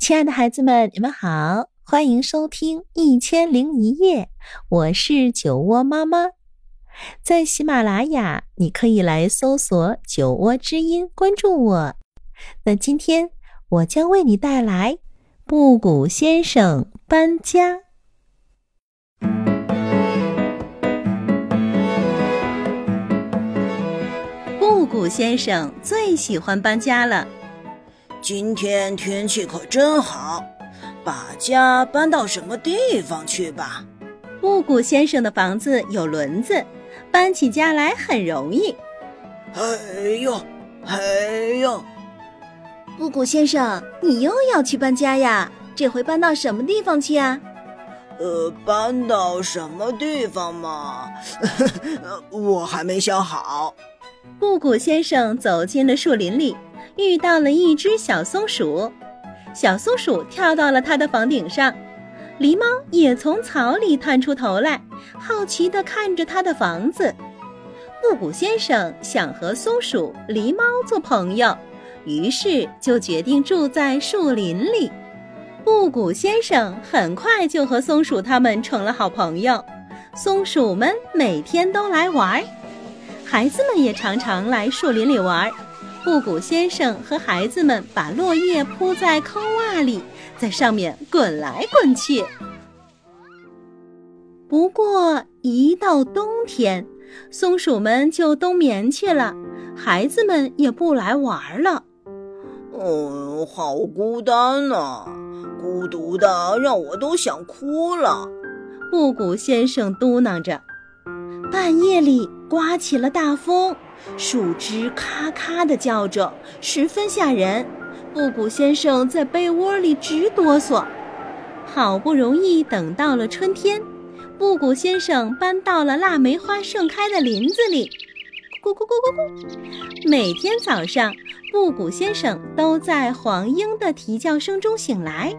亲爱的孩子们，你们好，欢迎收听《一千零一夜》，我是酒窝妈妈。在喜马拉雅，你可以来搜索“酒窝之音”，关注我。那今天我将为你带来《布谷先生搬家》。布谷先生最喜欢搬家了。今天天气可真好，把家搬到什么地方去吧？布谷先生的房子有轮子，搬起家来很容易。哎呦，哎呦！布谷先生，你又要去搬家呀？这回搬到什么地方去啊？呃，搬到什么地方嘛？我还没想好。布谷先生走进了树林里。遇到了一只小松鼠，小松鼠跳到了它的房顶上，狸猫也从草里探出头来，好奇地看着它的房子。布谷先生想和松鼠、狸猫做朋友，于是就决定住在树林里。布谷先生很快就和松鼠他们成了好朋友，松鼠们每天都来玩，孩子们也常常来树林里玩。布谷先生和孩子们把落叶铺在坑洼里，在上面滚来滚去。不过，一到冬天，松鼠们就冬眠去了，孩子们也不来玩了。嗯，好孤单呐，孤独的让我都想哭了。布谷先生嘟囔着。半夜里刮起了大风。树枝咔咔地叫着，十分吓人。布谷先生在被窝里直哆嗦。好不容易等到了春天，布谷先生搬到了腊梅花盛开的林子里。咕咕咕咕咕！每天早上，布谷先生都在黄莺的啼叫声中醒来。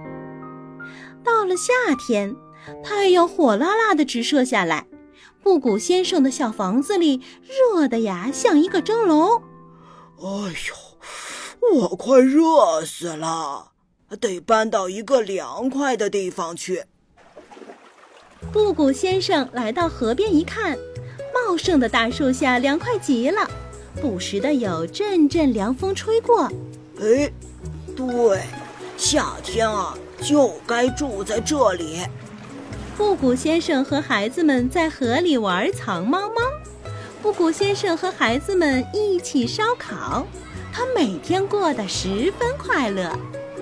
到了夏天，太阳火辣辣的直射下来。布谷先生的小房子里热的呀，像一个蒸笼。哎呦，我快热死了，得搬到一个凉快的地方去。布谷先生来到河边一看，茂盛的大树下凉快极了，不时的有阵阵凉风吹过。哎，对，夏天啊，就该住在这里。布谷先生和孩子们在河里玩藏猫猫，布谷先生和孩子们一起烧烤，他每天过得十分快乐。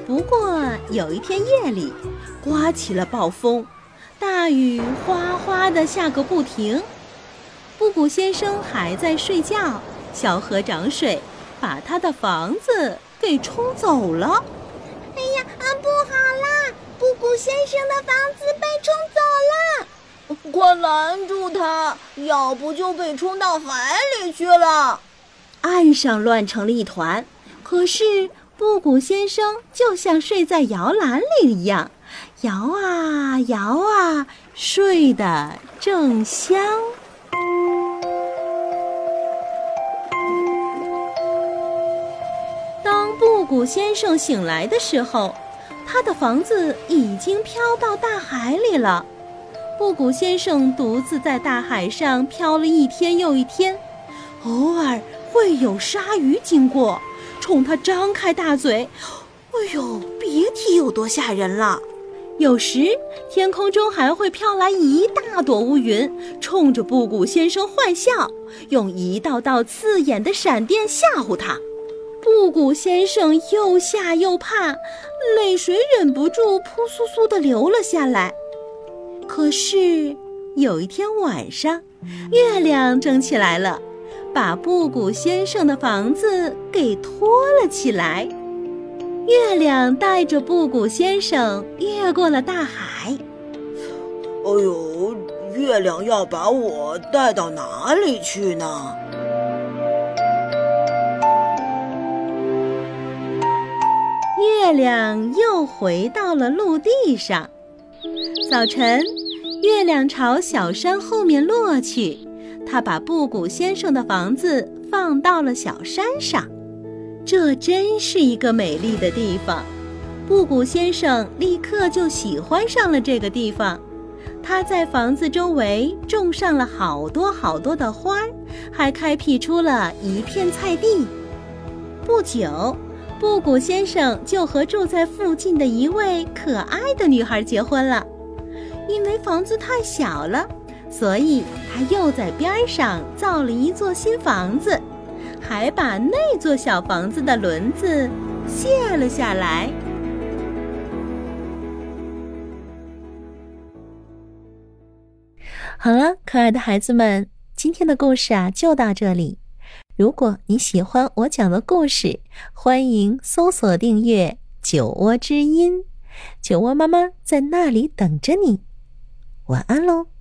不过有一天夜里，刮起了暴风，大雨哗哗的下个不停。布谷先生还在睡觉，小河涨水，把他的房子给冲走了。哎呀，啊，不好啦！布谷先生的房子被冲走，快拦住他，要不就被冲到海里去了。岸上乱成了一团，可是布谷先生就像睡在摇篮里一样，摇啊摇啊，睡得正香。当布谷先生醒来的时候。他的房子已经飘到大海里了。布谷先生独自在大海上漂了一天又一天，偶尔会有鲨鱼经过，冲他张开大嘴。哎呦，别提有多吓人了！有时天空中还会飘来一大朵乌云，冲着布谷先生坏笑，用一道道刺眼的闪电吓唬他。布谷先生又吓又怕，泪水忍不住扑簌簌地流了下来。可是有一天晚上，月亮升起来了，把布谷先生的房子给托了起来。月亮带着布谷先生越过了大海。哎呦，月亮要把我带到哪里去呢？月亮又回到了陆地上。早晨，月亮朝小山后面落去，它把布谷先生的房子放到了小山上。这真是一个美丽的地方。布谷先生立刻就喜欢上了这个地方。他在房子周围种上了好多好多的花，还开辟出了一片菜地。不久，布谷先生就和住在附近的一位可爱的女孩结婚了。因为房子太小了，所以他又在边上造了一座新房子，还把那座小房子的轮子卸了下来。好了，可爱的孩子们，今天的故事啊就到这里。如果你喜欢我讲的故事，欢迎搜索订阅“酒窝之音”，酒窝妈妈在那里等着你。晚安喽。